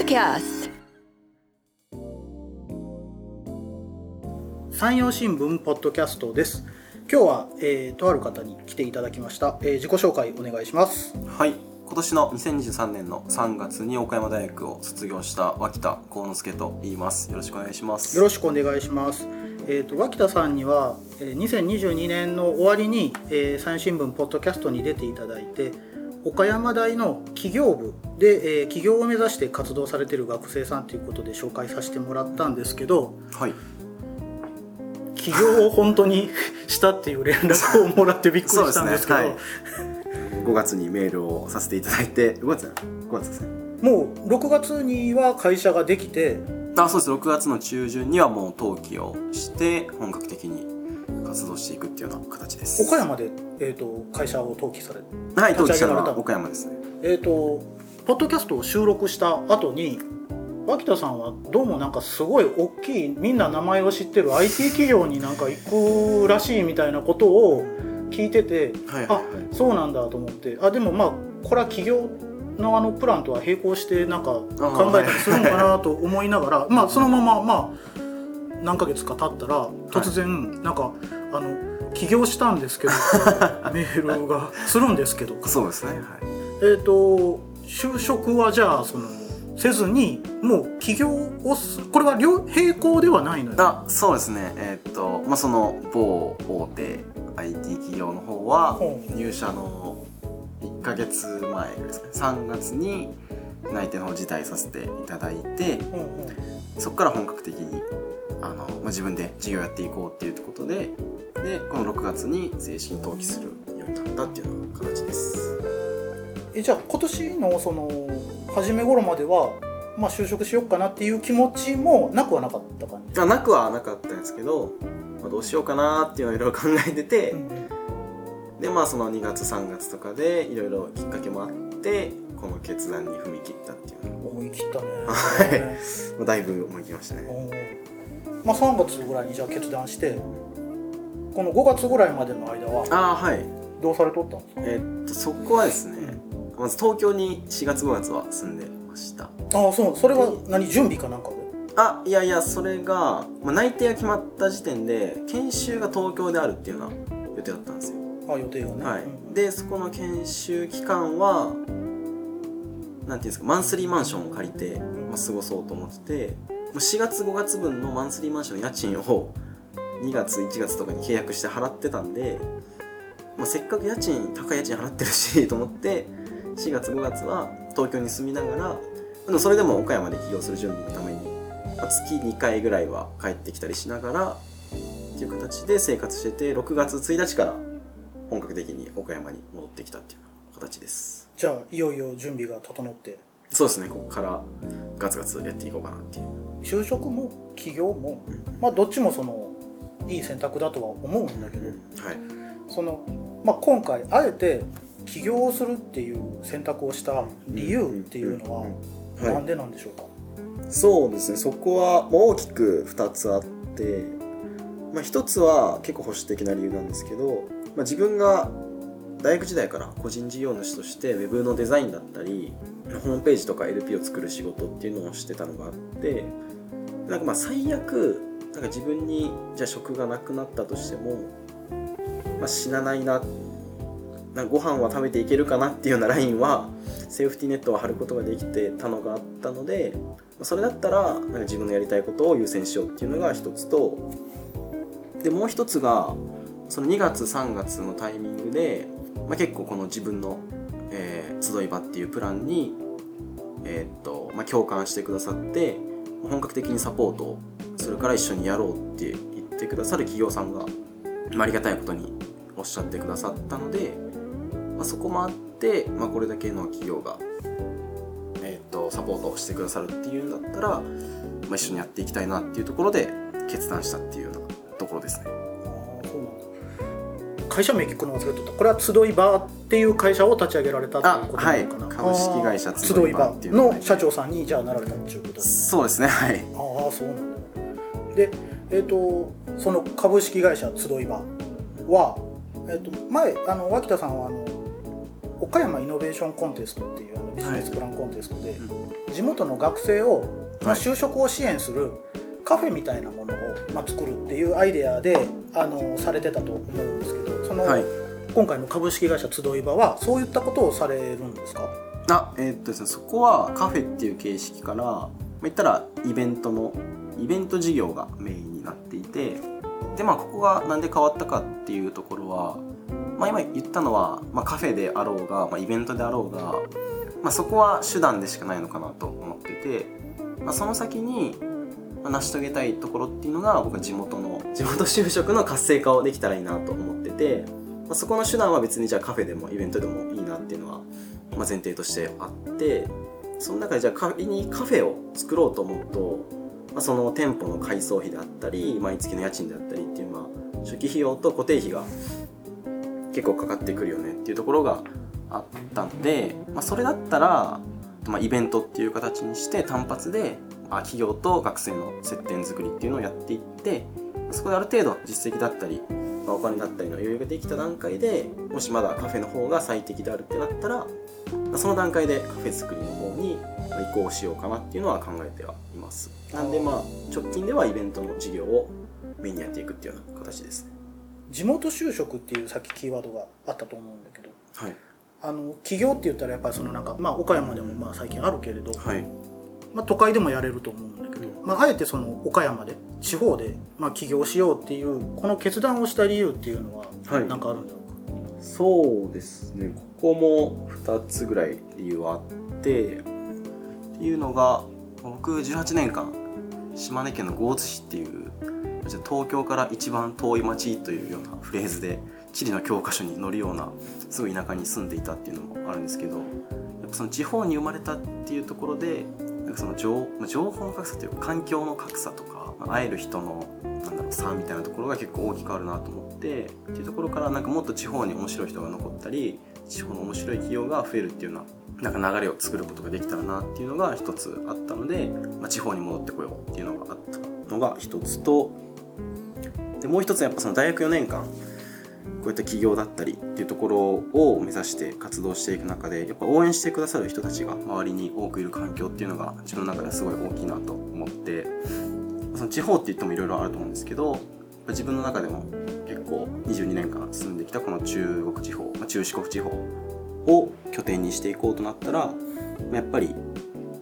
Podcast 山陽新聞ポッドキャストです。今日は、えー、とある方に来ていただきました、えー自己紹介お願いします。はい。今年の2023年の3月に岡山大学を卒業した脇田幸之助と言います。よろしくお願いします。よろしくお願いします。えー、と脇田さんには、えー2022年の終わりに、えー、山陽新聞ポッドキャストに出ていただいて岡山大の企業部で、えー起業を目指して活動されている学生さんということで紹介させてもらったんですけどはい。起業を本当にしたっていう連絡をもらってびっくりしたんですけど。そう5月にメールをさせていただいて5月5月ですね。もう6月には会社ができて。あそうです。6月の中旬にはもう登記をして本格的に活動していくっていうような形です。岡山で、えー、と会社を登記されはい登記したのは岡山ですね。えっ、とポッドキャストを収録した後に脇田さんはどうもなんかすごい大きいみんな名前を知ってる IT 企業になんか行くらしいみたいなことを聞いててあはいはいはい。そうなんだと思ってあでもまあこれは企業のあのプランとは並行してなんか考えたりするのかなと思いながらまあそのまままあ何ヶ月か経ったら突然なんかあの起業したんですけど メールがするんですけど。そうですね。はい。えっ、と就職はじゃあそのせずにもう起業をすこれは両並行ではないのよ。あそうですね。えーっとまあその某大手 IT 企業の方はほ入社の1ヶ月前ですかね。3月に内定の方辞退させていただいてうんう。んそこから本格的にあの、まあ、自分で事業やっていこうっていうことででこの6月に正式に登記するようになったっていう形です。えじゃあ今年のその初め頃までは、まあ、就職しようかなっていう気持ちもなくはなかった感じ、あなくはなかったんですけど、まあ、どうしようかなっていうのをいろいろ考えてて、でまあその2月3月とかでいろいろきっかけもあってこの決断に踏み切ったっていう。の思い切ったね。だいぶ思い切りましたね。うんまあ、3月ぐらいにじゃあ決断してこの5月ぐらいまでの間はああはい。どうされとったんですか？えーっとそこはですねまず東京に4月5月は住んでました。ああそうそれは何準備かなんかで？あいやいやそれが、まあ、内定が決まった時点で研修が東京であるっていうような予定だったんですよ。あ予定がね、はい。うん。でそこの研修期間はなんていうんですかマンスリーマンションを借りて、まあ、過ごそうと思ってて4月5月分のマンスリーマンションの家賃を2月1月とかに契約して払ってたんで、まあ、せっかく家賃高い家賃払ってるし と思って4月5月は東京に住みながらでもそれでも岡山で起業する準備のために、まあ、月2回ぐらいは帰ってきたりしながらっていう形で生活してて6月1日から本格的に岡山に戻ってきたっていう形です。じゃあいよいよ準備が整って。そうですね。ここからガツガツやっていこうかなっていう就職も起業も、まあどっちもそのいい選択だとは思うんだけど、はい。その、まあ、今回あえて起業をするっていう選択をした理由っていうのははい。なんでなんでしょうか、そうですね。そこは大きく2つあって、まあ、1つは結構保守的な理由なんですけど、まあ、自分が大学時代から個人事業主としてウェブのデザインだったりホームページとか LP を作る仕事っていうのをしてたのがあってなんかまあ最悪なんか自分にじゃあ職がなくなったとしても、まあ、死なないななんかご飯は食べていけるかなっていうようなラインはセーフティーネットを張ることができてたのがあったのでそれだったらなんか自分のやりたいことを優先しようっていうのが一つとでもう一つがその2月3月のタイミングで、まあ、結構この自分の、えー集い場っていうプランに、えーっとまあ、共感してくださって本格的にサポートをするから一緒にやろうって言ってくださる企業さんが、まあ、ありがたいことにおっしゃってくださったので、まあ、そこもあって、まあ、これだけの企業が、えーっとサポートをしてくださるっていうんだったら、まあ、一緒にやっていきたいなっていうところで決断したっていうようなところですね。会社名聞くの忘れとった。これは集い場っていう会社を立ち上げられたっていうことなのかな、あはい。株式会社集い場。っていうの社長さんにじゃあなられたっていうことそうですね。はい。ああそうなんだ。でえっ、とその株式会社集い場は、えっと前あの脇田さんはあの岡山イノベーションコンテストっていうあのビジネスプランコンテストで、地元の学生を、まあ、就職を支援するカフェみたいなものを、まあ、作るっていうアイデアであのされてたと思うんですけどその、はい。今回の株式会社集い場はそういったことをされるんですか？あえーっとですねそこはカフェっていう形式から、まあ、言ったらイベントのイベント事業がメインになっていてでまあここがなんで変わったかっていうところは、まあ、今言ったのは、まあ、カフェであろうが、まあ、イベントであろうが、まあ、そこは手段でしかないのかなと思ってて、まあ、その先にまあ成し遂げたいところっていうのが僕は地元の地元就職の活性化をできたらいいなと思ってて、まあ、そこの手段は別にじゃあカフェでもイベントでもいいなっていうのは、まあ、前提としてあってその中でじゃあ仮にカフェを作ろうと思うと、まあ、その店舗の改装費であったり毎月の家賃であったりっていうまあ初期費用と固定費が結構かかってくるよねっていうところがあったので、まあ、それだったら、まあ、イベントっていう形にして単発で、まあ、企業と学生の接点作りっていうのをやっていってそこである程度実績だったり、まあ、お金だったりの余裕ができた段階でもしまだカフェの方が最適であるってなったら、まあその段階でカフェ作りの方にまあ移行しようかなっていうのは考えてはいます。なんでまあ直近ではイベントの事業をメインにやっていくっていうような形ですね。地元就職っていうさっきキーワードがあったと思うんだけどはい。あの企業って言ったらやっぱりそのなんか、まあ、岡山でもまあ最近あるけれど、はい。まあ、都会でもやれると思うんだけど、まあ、あえてその岡山で地方でまあ起業しようっていうこの決断をした理由っていうのははい。何かあるんだろうか、そうですね。ここも2つぐらい理由はあってっていうのが僕18年間島根県の江津市っていう東京から一番遠い町というようなフレーズで地理の教科書に載るようなすごい田舎に住んでいたっていうのもあるんですけどやっぱその地方に生まれたっていうところでなんかその情まあ情報の格差というか環境の格差とかまあ会える人のなんだろう差みたいなところが結構大きくあるなと思ってっていうところからなんかもっと地方に面白い人が残ったり地方の面白い企業が増えるっていうようななんか流れを作ることができたらなっていうのが一つあったので、まあ、地方に戻ってこようっていうのがあったのが一つとでもう一つやっぱその大学4年間こういった企業だったりっていうところを目指して活動していく中でやっぱ応援してくださる人たちが周りに多くいる環境っていうのが自分の中ではすごい大きいなと思ってその地方って言ってもいろいろあると思うんですけど自分の中でも結構22年間住んできたこの中国地方、まあ、中四国地方を拠点にしていこうとなったらまあやっぱり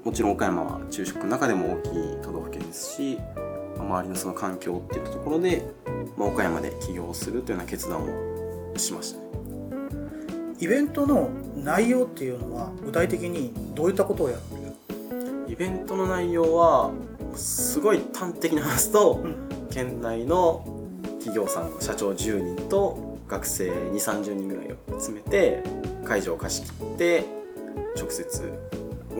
もちろん岡山は中四国の中でも大きい都道府県ですしまあ周りのその環境っていったところで、まあ、岡山で起業するというような決断をしましたね。イベントの内容っていうのは具体的にどういったことをやるんですかイベントの内容はすごい端的に話すと、うん。県内の企業さんの社長10人と学生2 3 0人ぐらいを集めて会場を貸し切って直接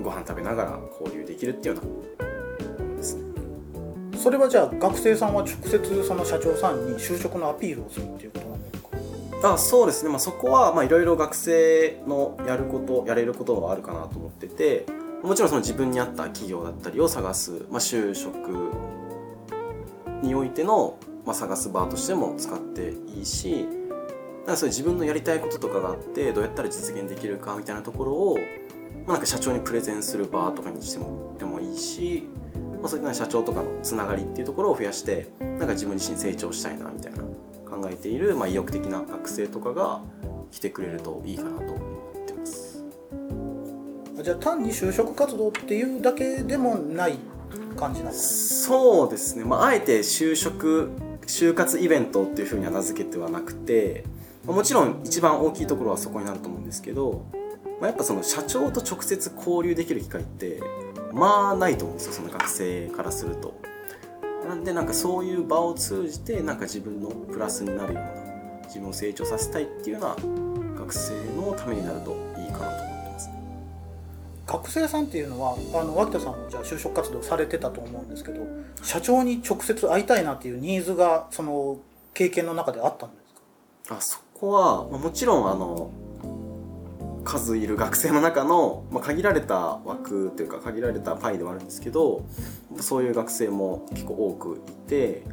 ご飯食べながら交流できるっていうようなものです。ねそれはじゃあ学生さんは直接その社長さんに就職のアピールをするっていうことなんですか？あそうですね、まあ、そこはまあいろいろ学生のやることやれることはあるかなと思っててもちろんその自分に合った企業だったりを探す、まあ、就職においての、まあ、探す場としても使っていいしなんかそういう自分のやりたいこととかがあってどうやったら実現できるかみたいなところを、まあ、なんか社長にプレゼンする場とかにしてもでもいいし、まあ、そういった社長とかのつながりっていうところを増やしてなんか自分自身成長したいなみたいな考えている、まあ、意欲的な学生とかが来てくれるといいかなと。じゃあ単に就職活動っていうだけでもない感じなんですそうですね、まあ、あえて就職就活イベントっていうふうには名付けてはなくてもちろん一番大きいところはそこになると思うんですけど、まあ、やっぱその社長と直接交流できる機会ってまあないと思うんですよその学生からすると。なんでなんかそういう場を通じてなんか自分のプラスになるような自分を成長させたいっていうような学生のためになるといいかなと。学生さんっていうのはあの脇田さんもじゃあ就職活動されてたと思うんですけど社長に直接会いたいなっていうニーズがその経験の中であったんですか？あそこは、まあ、もちろんあの数いる学生の中の、まあ、限られた枠というか限られたパイではあるんですけどそういう学生も結構多くいて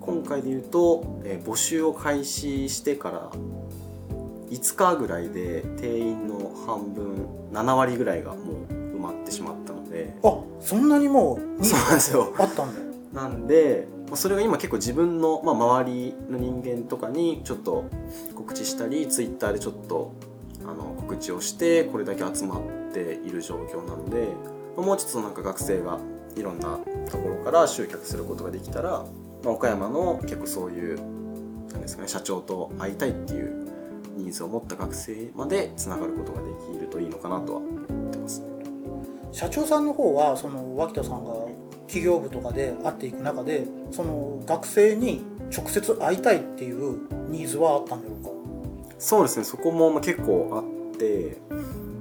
今回で言うと、えー募集を開始してから5日ぐらいで定員の半分7割ぐらいがもう埋まってしまったので。あそんなにもうそうなんですよ。あったんだ。よなんでまあそれが今結構自分の、まあ、周りの人間とかにちょっと告知したりツイッターでちょっとあの告知をしてこれだけ集まっている状況なので、まあもうちょっとなんか学生がいろんなところから集客することができたら、まあ、岡山の結構そういうなんですかね社長と会いたいっていうニーズを持った学生までつながることができるといいのかなとは思ってますね。社長さんの方はその脇田さんが企業部とかで会っていく中でその学生に直接会いたいっていうニーズはあったんだろうか？そうですねそこもまあ結構あって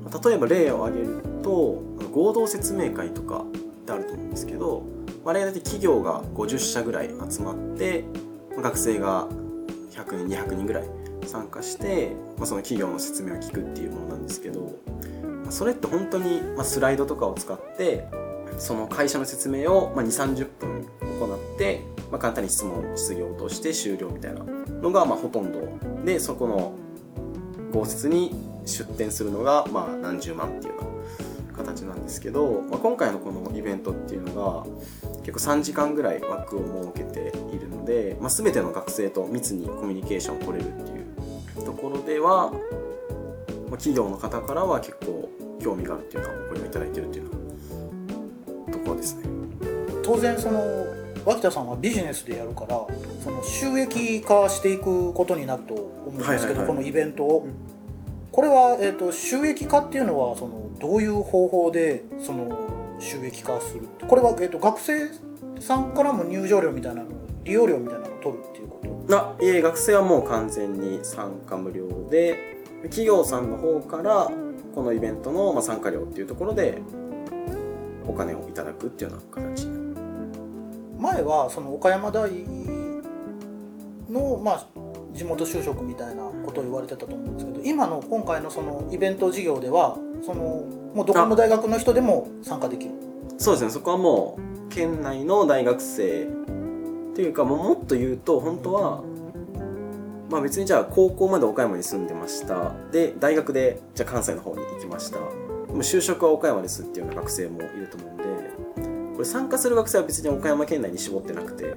まあ例えば例を挙げると合同説明会とかってあると思うんですけど、まあ、あれ大体企業が50社ぐらい集まってまあ学生が100人200人ぐらい参加して、まあ、その企業の説明を聞くっていうものなんですけど、まあそれって本当にまあスライドとかを使ってその会社の説明をま2 3 0分行って、まあ、簡単に質問質疑応答して終了みたいなのがまあほとんどでそこの豪雪に出展するのがまあ何十万っていうような形なんですけど、まあ、今回のこのイベントっていうのが結構3時間ぐらい枠を設けているので、まあ、全ての学生と密にコミュニケーションを取れるっていうころでは、まあ、企業の方からは結構興味があるっていうかお声をいただいてるっていうようなところですね。当然その脇田さんはビジネスでやるからその収益化していくことになると思うんですけど、はいはいはい。このイベントを、これは、えー、と収益化っていうのはそのどういう方法でその収益化するこれは、えー、と学生さんからも入場料みたいなの利用料みたいなのを取るってあいえ学生はもう完全に参加無料で企業さんの方からこのイベントのまあ参加料っていうところでお金をいただくっていうような形。前はその岡山大の、まあ、地元就職みたいなことを言われてたと思うんですけど今の今回のそのイベント事業ではそのもうどこの大学の人でも参加できる。そうですね。そこはもう県内の大学生っていうかもうもっと言うと本当はまあ別にじゃあ高校まで岡山に住んでました。で大学でじゃあ関西の方に行きました。でも就職は岡山ですっていうような学生もいると思うんでこれ参加する学生は別に岡山県内に絞ってなくて。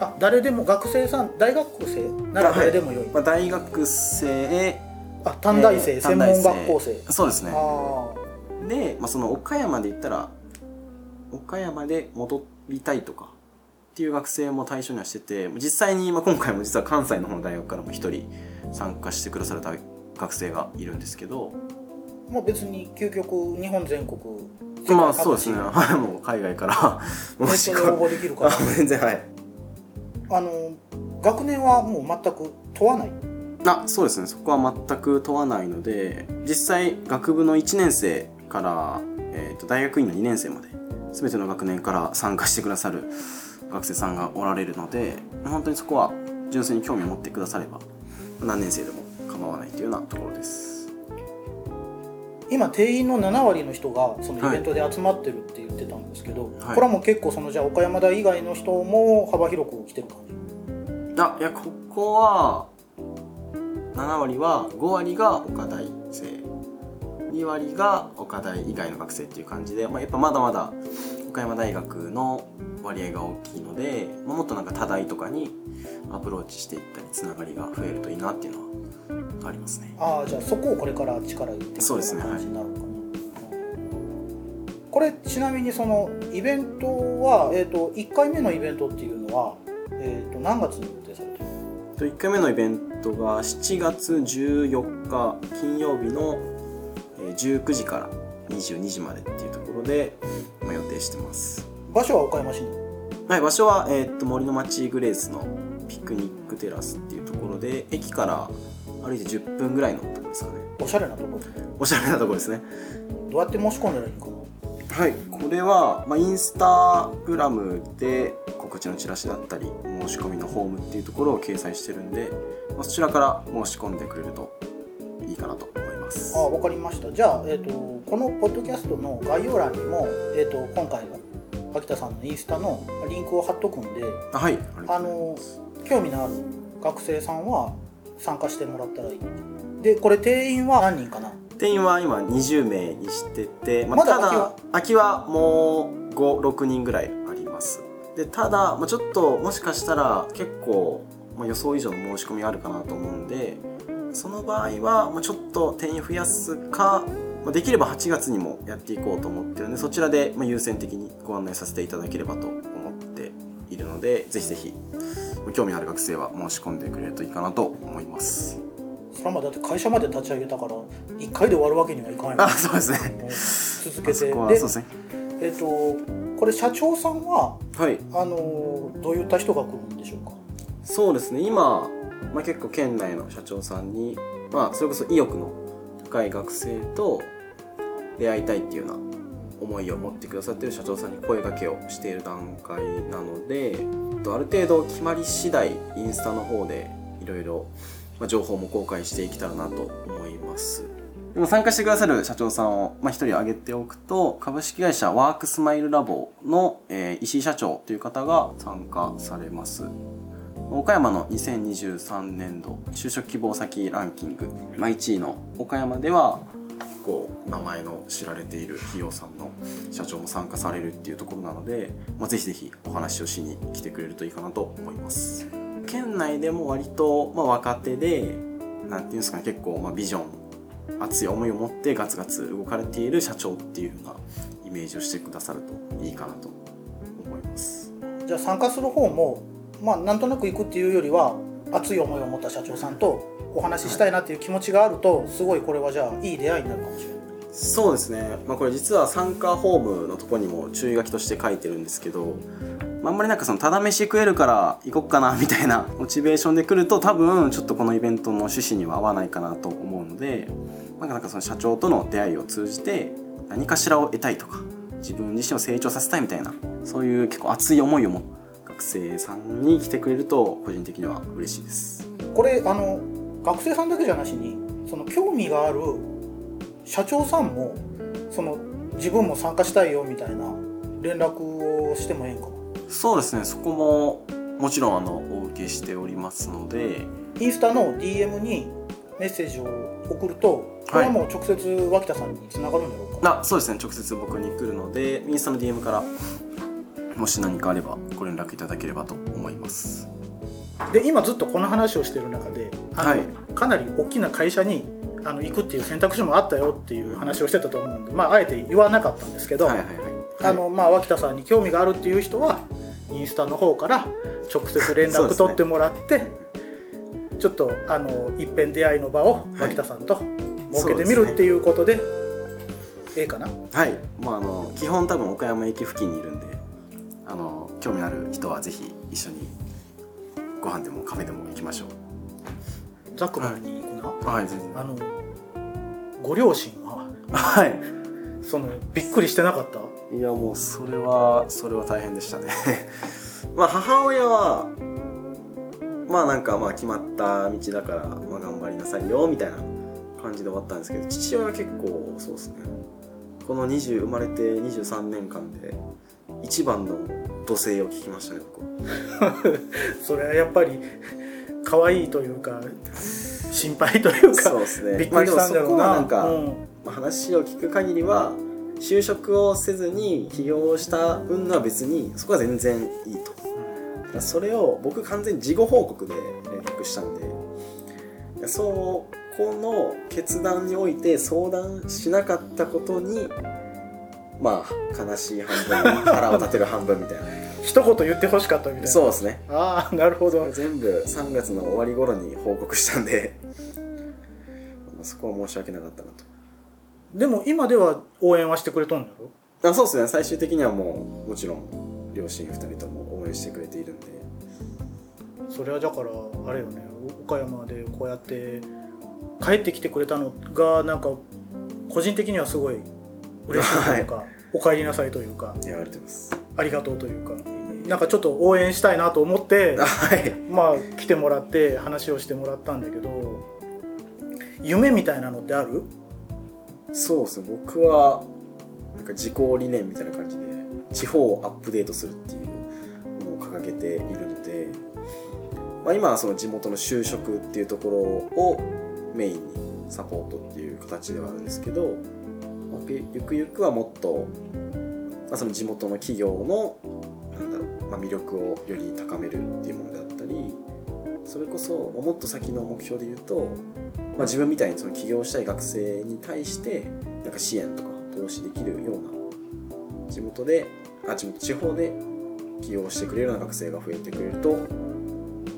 あ誰でも学生さん大学生なら誰でもよい、まあ、大学生あ短大生、えー専門学校生。そうですね。あで、まあ、その岡山で言ったら岡山で戻りたいとかっていう学生も対象にはしてて実際にまあ今回も実は関西の方の大学からも一人参加してくだされた学生がいるんですけどあもう別に究極日本全国まあそうですね。はいもう海外からネットで応募できるからあ全然はい。あの学年はもう全く問わない？あそうですね。そこは全く問わないので実際学部の1年生から、えー、と大学院の2年生まで全ての学年から参加してくださる学生さんがおられるので本当にそこは純粋に興味を持ってくだされば何年生でも構わないというようなところです。今定員の7割の人がそのイベントで集まってるって言ってたんですけど、はい。これはもう結構そのじゃあ岡山大以外の人も幅広く来てる感じ？あいやここは7割は5割が岡大生。2割が岡大以外の学生っていう感じで、まあ、やっぱまだまだ岡山大学の割合が大きいので、まあ、もっとなんか多大とかにアプローチしていったりつながりが増えるといいなっていうのはありますね。ああじゃあそこをこれから力入れていくようそうですねな感じになるのかな、これちなみにそのイベントは、えー、と1回目のイベントっていうのは、えー、と何月に予定されてると1回目のイベントが7月14日金曜日のえー19時から22時までっていうところでまあ予定してます場所は岡山市にはい、場所は、えーっと森の町グレースのピクニックテラスっていうところで駅から歩いて10分ぐらいのところですかね。おしゃれなところおしゃれなところですね。どうやって申し込んだらいいんかな。はいこれは、まあ、インスタグラムで告知のチラシだったり申し込みのフォームっていうところを掲載してるんで、まあ、そちらから申し込んでくれるといいかなと思います。あわかりました。じゃあ、えー、とこのポッドキャストの概要欄にも、えー、と今回の秋田さんのインスタのリンクを貼っとくんであはい。あの興味のある学生さんは参加してもらったらいい。でこれ定員は何人かな？定員は今20名にしてて、まだただ空きはもう56人ぐらいあります。でただ、まあ、ちょっともしかしたら結構、まあ、予想以上の申し込みがあるかなと思うんでその場合は、まあ、ちょっと定員増やすか、まあ、できれば8月にもやっていこうと思ってるんでそちらで、まあ、優先的にご案内させていただければと思っているのでぜひぜひ興味のある学生は申し込んでくれるといいかなと思います。それはまあだって会社まで立ち上げたから1回で終わるわけにはいかない。あそうですね。続けそてそうですね。えっ、とこれ社長さんははい。あのどういった人が来るんでしょうか？そうですね。今、まあ、結構県内の社長さんに、まあ、それこそ意欲の高い学生と出会いたいっていうような思いを持ってくださってる社長さんに声掛けをしている段階なのでえっとある程度決まり次第インスタの方でいろいろま情報も公開していけたらなと思います。でも参加してくださる社長さんを、まあ、1人挙げておくと株式会社ワークスマイルラボの、えー石井社長という方が参加されます。岡山の2023年度就職希望先ランキング、まあ、1位の岡山ではこう名前の知られている企業さんの社長も参加されるっていうところなので、まあ、ぜひぜひお話をしに来てくれるといいかなと思います。県内でも割と、まあ、若手でなんていうんですかね結構、まあ、ビジョン熱い思いを持ってガツガツ動かれている社長っていうようなイメージをしてくださるといいかなと思います。じゃあ参加する方もまあなんとなく行くっていうよりは熱い思いを持った社長さんとお話ししたいなっていう気持ちがあるとすごいこれはじゃあいい出会いになるかもしれない。そうですね、まあ、これ実は参加フォームのとこにも注意書きとして書いてるんですけど、まああんまりなんかそのただ飯食えるから行こっかなみたいな モチベーションで来ると多分ちょっとこのイベントの趣旨には合わないかなと思うので、まあなんかその社長との出会いを通じて何かしらを得たいとか自分自身を成長させたいみたいなそういう結構熱い思いを持った学生さんに来てくれると個人的には嬉しいです。これあの学生さんだけじゃなしにその興味がある社長さんもその自分も参加したいよみたいな連絡をしてもええんかなそうですね。そこももちろんあのお受けしておりますので。インスタの DM にメッセージを送るとこれはもう直接脇田さんにつながるんだろうか、あそうですね。直接僕に来るのでインスタの DM からもし何かあればご連絡いただければと思います。で今ずっとこの話をしてる中であの、はい。かなり大きな会社にあの行くっていう選択肢もあったよっていう話をしてたと思うんで、まあ、あえて言わなかったんですけど、はいはいはい。あのまあ、脇田さんに興味があるっていう人はインスタの方から直接連絡取ってもらって、ちょっとあの一遍出会いの場を脇田さんと設けてみるっていうことで,、ええかな？はい。まああの基本多分岡山駅付近にいるんであの興味ある人はぜひ一緒にご飯でもカフェでも行きましょザックマンに行くな、うはい全然。あのご両親は？はい。そのびっくりしてなかった？いやもうそれはそれは大変でしたね。まあ母親はまあなんかまあ決まった道だから、まあ、頑張りなさいよみたいな感じで終わったんですけど父親は結構そうですね。この20生まれて23年間で一番の土星を聞きましたね それはやっぱり可愛いというか心配というかそうですね。びっくりしたんだろうな,、まあなんかうん。まあ話を聞く限りは就職をせずに起業をした云々は別にそこは全然いいと。それを僕完全に事後報告で連絡したんでそこの決断において相談しなかったことにまあ悲しい半分腹を立てる半分みたいな。一言言ってほしかったみたいな。そうですね。ああなるほど。全部3月の終わり頃に報告したんで。まあそこは申し訳なかったなと。でも今では応援はしてくれとんだろ？あそうですね。最終的にはもうもちろん両親2人とも応援してくれているんで。それはだからあれよね。岡山でこうやって帰ってきてくれたのがなんか個人的にはすごい嬉しいというか、お帰りなさいというか言われてます。ありがとうというかなんかちょっと応援したいなと思って はい。まあ来てもらって話をしてもらったんだけど夢みたいなのってある？そうですね。僕はなんか自己理念みたいな感じで地方をアップデートするっていうのを掲げているので、まあ、今はその地元の就職っていうところをメインにサポートっていう形ではあるんですけど、まあゆくゆくはもっと、まあ、その地元の企業のなんだろう、まあ、魅力をより高めるっていうものであったりそれこそもっと先の目標で言うと、まあ、自分みたいにその起業したい学生に対してなんか支援とか投資できるような地元であ地元地方で起業してくれるような学生が増えてくれると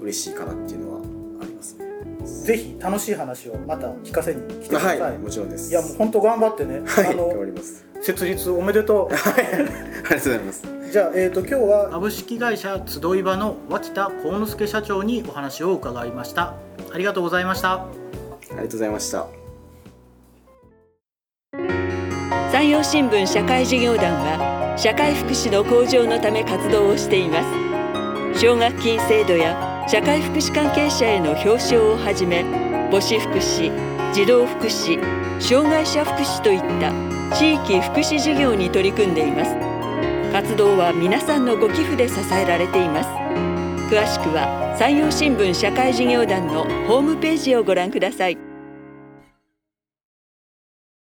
嬉しいかなっていうのは。ぜひ楽しい話をまた聞かせに来てください、はい、もちろんです。いやもう本当頑張ってね、はい、あ頑張のります。設立おめでとうはい、ありがとうございます。じゃあ、えー、と今日は株式会社集い場の脇田幸之助社長にお話を伺いましたありがとうございましたありがとうございました。山陽新聞社会事業団は社会福祉の向上のため活動をしています奨学金制度や社会福祉関係者への表彰をはじめ母子福祉児童福祉障害者福祉といった地域福祉事業に取り組んでいます。活動は皆さんのご寄付で支えられています。詳しくは山陽新聞社会事業団のホームページをご覧ください。